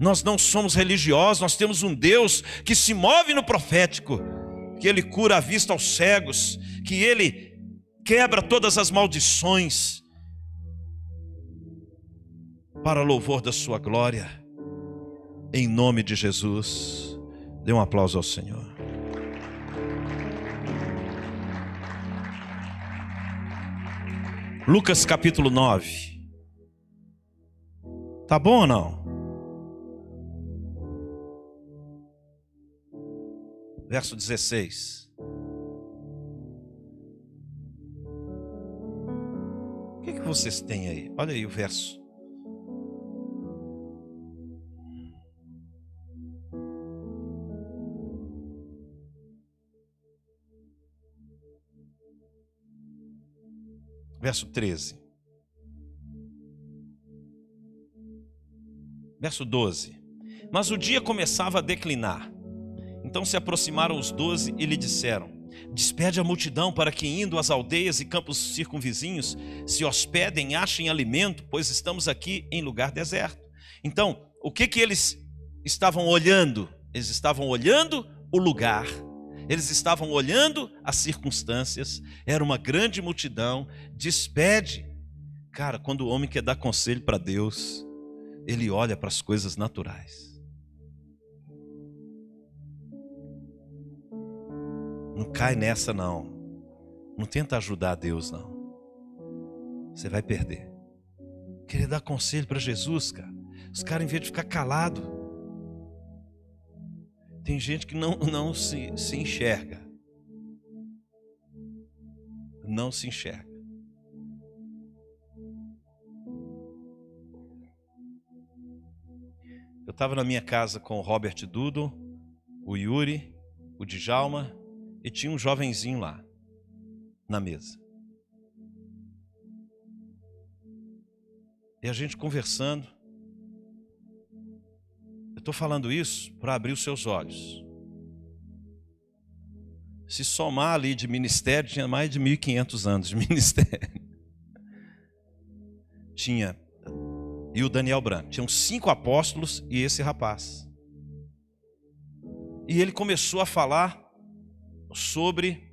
Nós não somos religiosos, nós temos um Deus que se move no profético, que Ele cura a vista aos cegos, que Ele quebra todas as maldições para louvor da Sua glória, em nome de Jesus. Dê um aplauso ao Senhor. Lucas capítulo 9. Tá bom ou não? Verso 16. Vocês têm aí? Olha aí o verso. Verso 13. Verso 12. Mas o dia começava a declinar. Então se aproximaram os doze e lhe disseram: Despede a multidão para que, indo às aldeias e campos circunvizinhos, se hospedem achem alimento, pois estamos aqui em lugar deserto. Então, o que, que eles estavam olhando? Eles estavam olhando o lugar, eles estavam olhando as circunstâncias, era uma grande multidão. Despede. Cara, quando o homem quer dar conselho para Deus, ele olha para as coisas naturais. Não cai nessa, não. Não tenta ajudar Deus, não. Você vai perder. Querer dar conselho para Jesus, cara. Os caras, em vez de ficar calado, tem gente que não, não se, se enxerga. Não se enxerga. Eu estava na minha casa com o Robert Dudo, o Yuri o Djalma e tinha um jovenzinho lá na mesa. E a gente conversando. Eu estou falando isso para abrir os seus olhos. Se somar ali de ministério, tinha mais de 1.500 anos de ministério. Tinha. E o Daniel Branco. Tinham cinco apóstolos e esse rapaz. E ele começou a falar sobre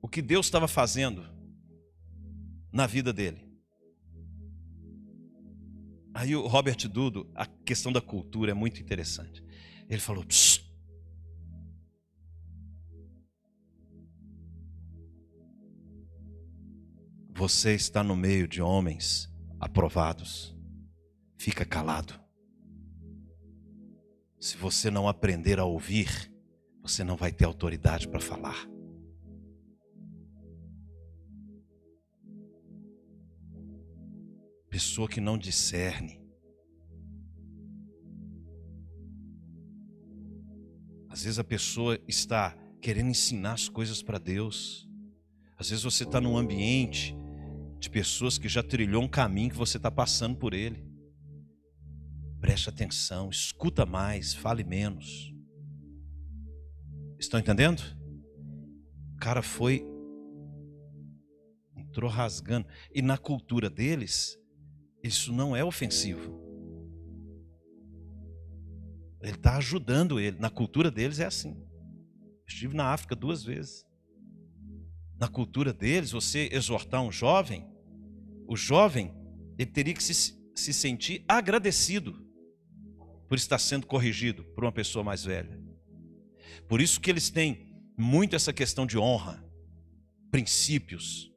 o que Deus estava fazendo na vida dele. Aí o Robert Dudo, a questão da cultura é muito interessante. Ele falou: Psst, Você está no meio de homens aprovados. Fica calado. Se você não aprender a ouvir, você não vai ter autoridade para falar. Pessoa que não discerne. Às vezes a pessoa está querendo ensinar as coisas para Deus. Às vezes você está num ambiente de pessoas que já trilhou um caminho que você está passando por ele. Preste atenção, escuta mais, fale menos. Estão entendendo? O cara foi, entrou rasgando. E na cultura deles, isso não é ofensivo. Ele está ajudando ele. Na cultura deles é assim. Estive na África duas vezes na cultura deles, você exortar um jovem, o jovem ele teria que se, se sentir agradecido por estar sendo corrigido por uma pessoa mais velha. Por isso que eles têm muito essa questão de honra, princípios.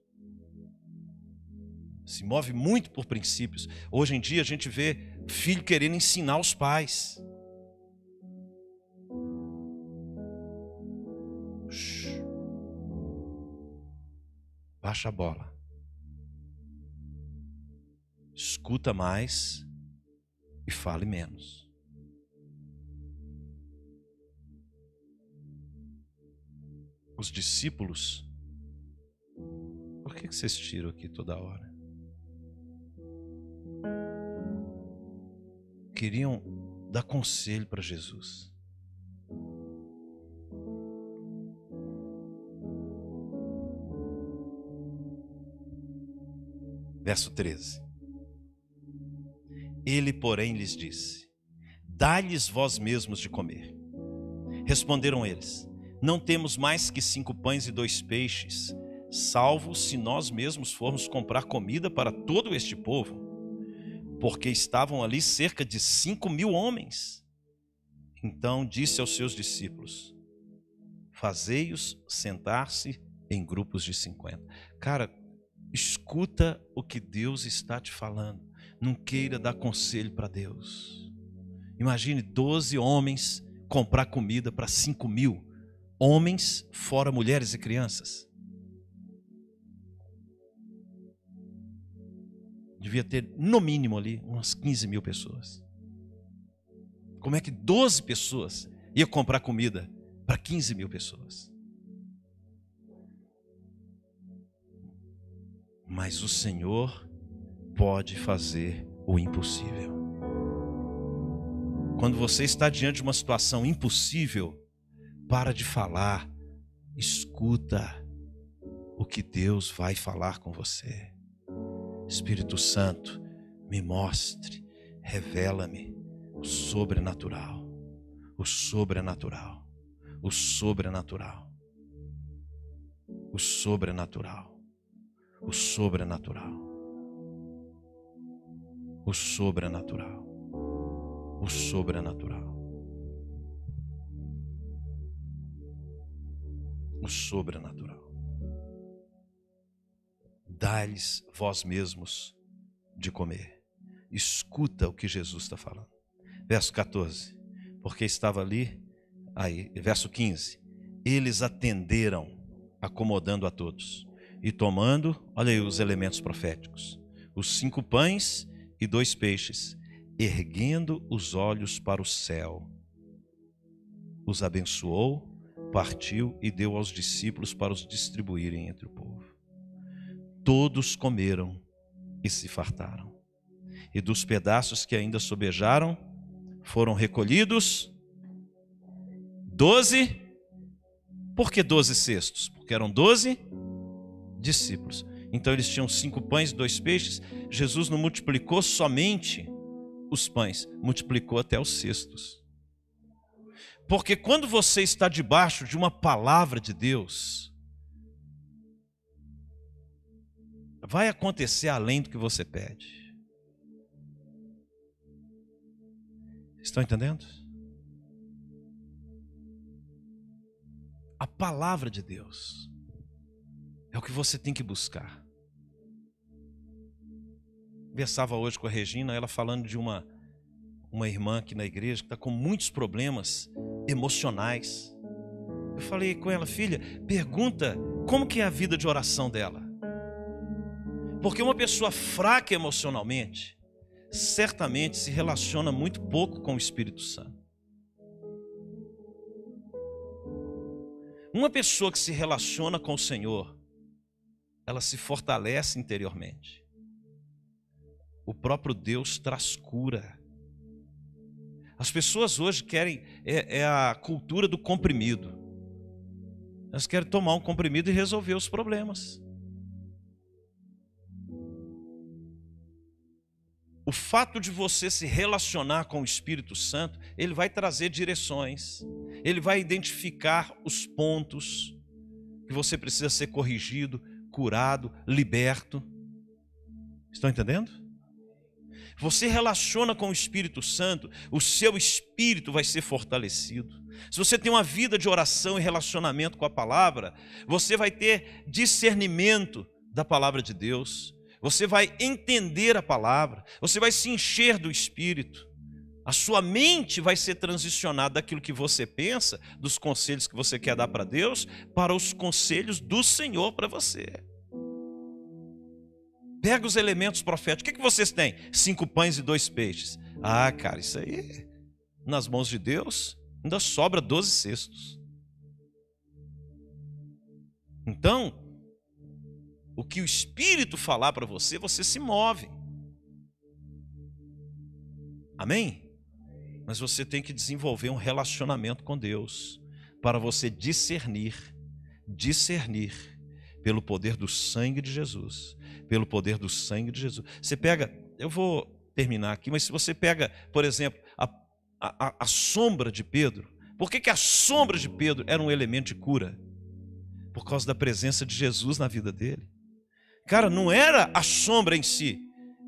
Se move muito por princípios. Hoje em dia a gente vê filho querendo ensinar os pais. Baixa a bola. Escuta mais e fale menos. Os discípulos, por que vocês tiram aqui toda hora? Queriam dar conselho para Jesus. Verso 13. Ele, porém, lhes disse: Dá-lhes vós mesmos de comer. Responderam eles: Não temos mais que cinco pães e dois peixes, salvo se nós mesmos formos comprar comida para todo este povo, porque estavam ali cerca de cinco mil homens. Então disse aos seus discípulos: Fazei-os sentar-se em grupos de cinquenta. Cara, Escuta o que Deus está te falando. Não queira dar conselho para Deus. Imagine 12 homens comprar comida para 5 mil. Homens, fora mulheres e crianças. Devia ter, no mínimo, ali, umas 15 mil pessoas. Como é que 12 pessoas iam comprar comida para 15 mil pessoas? Mas o Senhor pode fazer o impossível. Quando você está diante de uma situação impossível, para de falar, escuta o que Deus vai falar com você. Espírito Santo, me mostre, revela-me o sobrenatural, o sobrenatural, o sobrenatural, o sobrenatural o sobrenatural. O sobrenatural. O sobrenatural. O sobrenatural. Dá-lhes vós mesmos de comer. Escuta o que Jesus está falando. Verso 14. Porque estava ali, aí, verso 15. Eles atenderam, acomodando a todos e tomando, olha aí os elementos proféticos: os cinco pães e dois peixes, erguendo os olhos para o céu, os abençoou partiu e deu aos discípulos para os distribuírem entre o povo. Todos comeram e se fartaram. E dos pedaços que ainda sobejaram, foram recolhidos doze. Por que doze cestos? Porque eram doze discípulos. Então eles tinham cinco pães e dois peixes. Jesus não multiplicou somente os pães, multiplicou até os cestos. Porque quando você está debaixo de uma palavra de Deus, vai acontecer além do que você pede. Estão entendendo? A palavra de Deus é o que você tem que buscar. Conversava hoje com a Regina, ela falando de uma, uma irmã aqui na igreja que está com muitos problemas emocionais. Eu falei com ela, filha, pergunta como que é a vida de oração dela. Porque uma pessoa fraca emocionalmente, certamente se relaciona muito pouco com o Espírito Santo. Uma pessoa que se relaciona com o Senhor, ela se fortalece interiormente. O próprio Deus traz cura. As pessoas hoje querem, é, é a cultura do comprimido. Elas querem tomar um comprimido e resolver os problemas. o fato de você se relacionar com o Espírito Santo, ele vai trazer direções, ele vai identificar os pontos que você precisa ser corrigido, curado, liberto. Estão entendendo? Você relaciona com o Espírito Santo, o seu espírito vai ser fortalecido. Se você tem uma vida de oração e relacionamento com a palavra, você vai ter discernimento da palavra de Deus você vai entender a palavra, você vai se encher do Espírito. A sua mente vai ser transicionada daquilo que você pensa, dos conselhos que você quer dar para Deus, para os conselhos do Senhor para você. Pega os elementos proféticos. O que, que vocês têm? Cinco pães e dois peixes. Ah, cara, isso aí, nas mãos de Deus, ainda sobra doze cestos. Então, o que o Espírito falar para você, você se move. Amém? Mas você tem que desenvolver um relacionamento com Deus para você discernir, discernir pelo poder do sangue de Jesus, pelo poder do sangue de Jesus. Você pega, eu vou terminar aqui, mas se você pega, por exemplo, a, a, a sombra de Pedro, por que, que a sombra de Pedro era um elemento de cura? Por causa da presença de Jesus na vida dele. Cara, não era a sombra em si,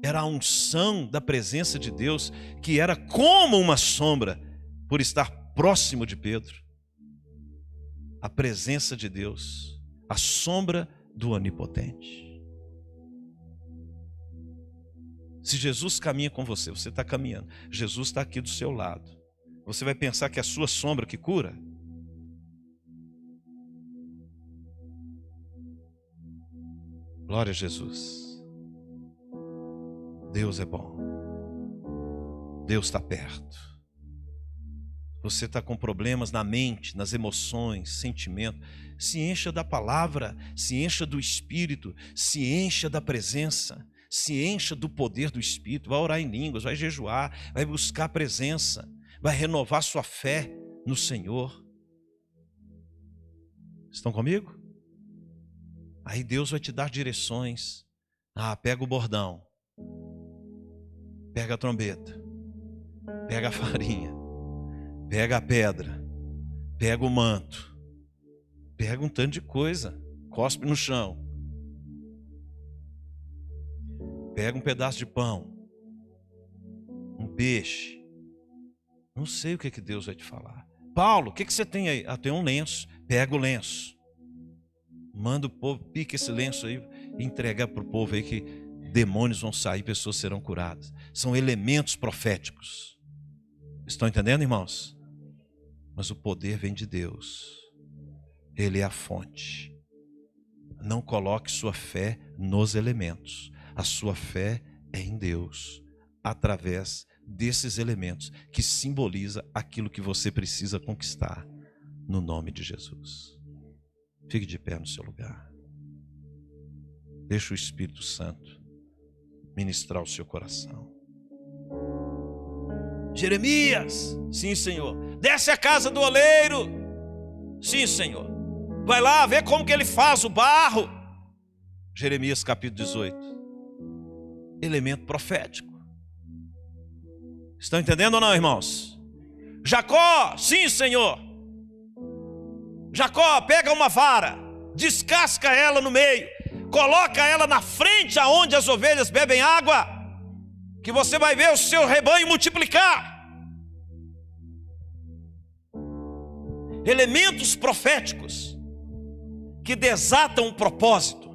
era a unção da presença de Deus, que era como uma sombra, por estar próximo de Pedro. A presença de Deus, a sombra do Onipotente. Se Jesus caminha com você, você está caminhando, Jesus está aqui do seu lado. Você vai pensar que é a sua sombra que cura? Glória a Jesus. Deus é bom. Deus está perto. Você está com problemas na mente, nas emoções, sentimento. Se encha da palavra, se encha do Espírito, se encha da presença, se encha do poder do Espírito. Vai orar em línguas, vai jejuar, vai buscar a presença, vai renovar sua fé no Senhor. Estão comigo? Aí Deus vai te dar direções. Ah, pega o bordão. Pega a trombeta. Pega a farinha. Pega a pedra. Pega o manto. Pega um tanto de coisa. Cospe no chão. Pega um pedaço de pão. Um peixe. Não sei o que, que Deus vai te falar. Paulo, o que, que você tem aí? Ah, tem um lenço. Pega o lenço. Manda o povo, pique esse lenço aí e entrega para o povo aí que demônios vão sair, pessoas serão curadas. São elementos proféticos. Estão entendendo, irmãos? Mas o poder vem de Deus. Ele é a fonte. Não coloque sua fé nos elementos. A sua fé é em Deus, através desses elementos que simboliza aquilo que você precisa conquistar. no nome de Jesus. Fique de pé no seu lugar. Deixa o Espírito Santo ministrar o seu coração. Jeremias, sim, Senhor. Desce a casa do oleiro, sim, Senhor. Vai lá ver como que ele faz o barro. Jeremias capítulo 18. Elemento profético. Estão entendendo ou não, irmãos? Jacó, sim, Senhor. Jacó pega uma vara, descasca ela no meio, coloca ela na frente aonde as ovelhas bebem água, que você vai ver o seu rebanho multiplicar. Elementos proféticos que desatam o propósito.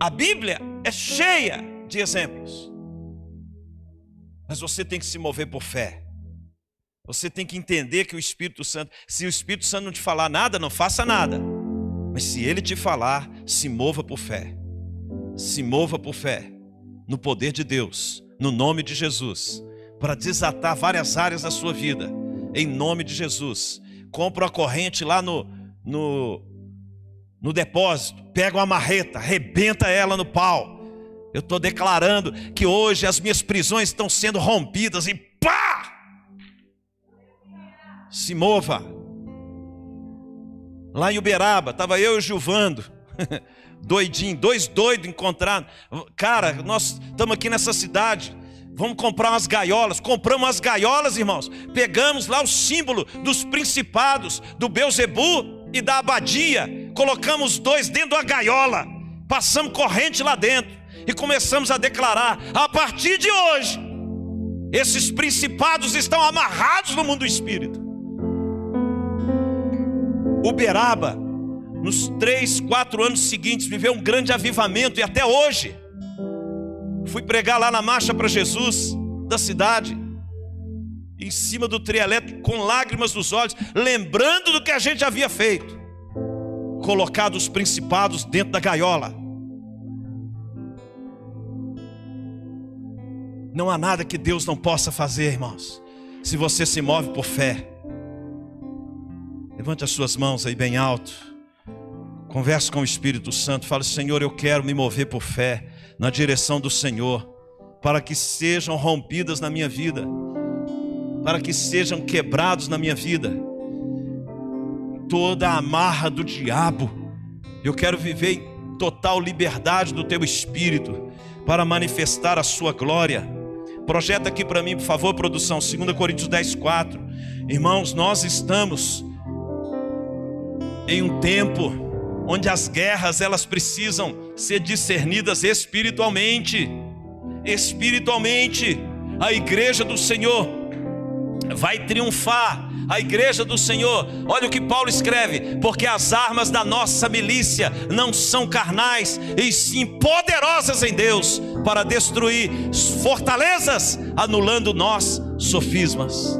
A Bíblia é cheia de exemplos. Mas você tem que se mover por fé. Você tem que entender que o Espírito Santo, se o Espírito Santo não te falar nada, não faça nada. Mas se ele te falar, se mova por fé. Se mova por fé no poder de Deus, no nome de Jesus, para desatar várias áreas da sua vida. Em nome de Jesus. Compra uma corrente lá no, no, no depósito, pega uma marreta, rebenta ela no pau. Eu estou declarando que hoje as minhas prisões estão sendo rompidas e pá! Se mova. Lá em Uberaba, estava eu e o Gilvando, doidinho, dois doidos encontrados. Cara, nós estamos aqui nessa cidade, Vamos comprar umas gaiolas. Compramos as gaiolas, irmãos. Pegamos lá o símbolo dos principados, do Beuzebu e da abadia. Colocamos dois dentro da gaiola. Passamos corrente lá dentro. E começamos a declarar: a partir de hoje, esses principados estão amarrados no mundo do espírito. Uberaba, nos três, quatro anos seguintes, viveu um grande avivamento e até hoje Fui pregar lá na marcha para Jesus da cidade, em cima do trio elétrico, com lágrimas nos olhos, lembrando do que a gente havia feito, colocado os principados dentro da gaiola. Não há nada que Deus não possa fazer, irmãos, se você se move por fé. Levante as suas mãos aí bem alto. Converse com o Espírito Santo. Fale, Senhor, eu quero me mover por fé na direção do Senhor, para que sejam rompidas na minha vida, para que sejam quebrados na minha vida toda a amarra do diabo. Eu quero viver em total liberdade do teu espírito para manifestar a sua glória. Projeta aqui para mim, por favor, produção, 2 Coríntios 10, 4. Irmãos, nós estamos em um tempo onde as guerras elas precisam ser discernidas espiritualmente. Espiritualmente, a igreja do Senhor vai triunfar. A igreja do Senhor, olha o que Paulo escreve: porque as armas da nossa milícia não são carnais, e sim poderosas em Deus para destruir fortalezas, anulando nós sofismas.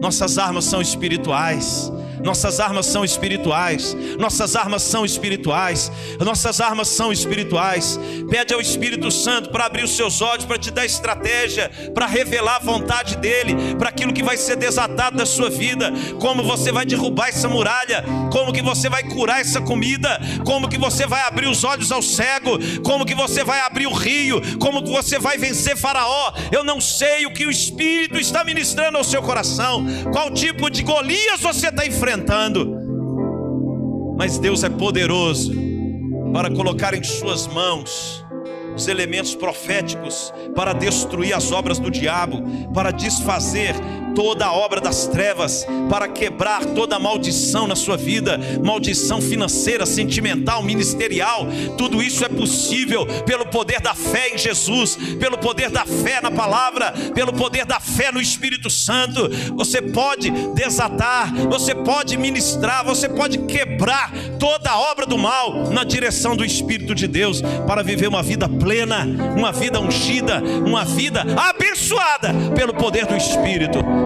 Nossas armas são espirituais. Nossas armas são espirituais. Nossas armas são espirituais. Nossas armas são espirituais. Pede ao Espírito Santo para abrir os seus olhos, para te dar estratégia, para revelar a vontade dele, para aquilo que vai ser desatado da sua vida, como você vai derrubar essa muralha, como que você vai curar essa comida, como que você vai abrir os olhos ao cego, como que você vai abrir o rio, como que você vai vencer Faraó. Eu não sei o que o Espírito está ministrando ao seu coração, qual tipo de Golias você está enfrentando enfrentando. Mas Deus é poderoso para colocar em Suas mãos os elementos proféticos para destruir as obras do diabo, para desfazer toda a obra das trevas, para quebrar toda maldição na sua vida, maldição financeira, sentimental, ministerial. Tudo isso é possível pelo poder da fé em Jesus, pelo poder da fé na palavra, pelo poder da fé no Espírito Santo. Você pode desatar, você pode ministrar, você pode quebrar toda a obra do mal na direção do Espírito de Deus para viver uma vida plena, uma vida ungida, uma vida abençoada pelo poder do Espírito.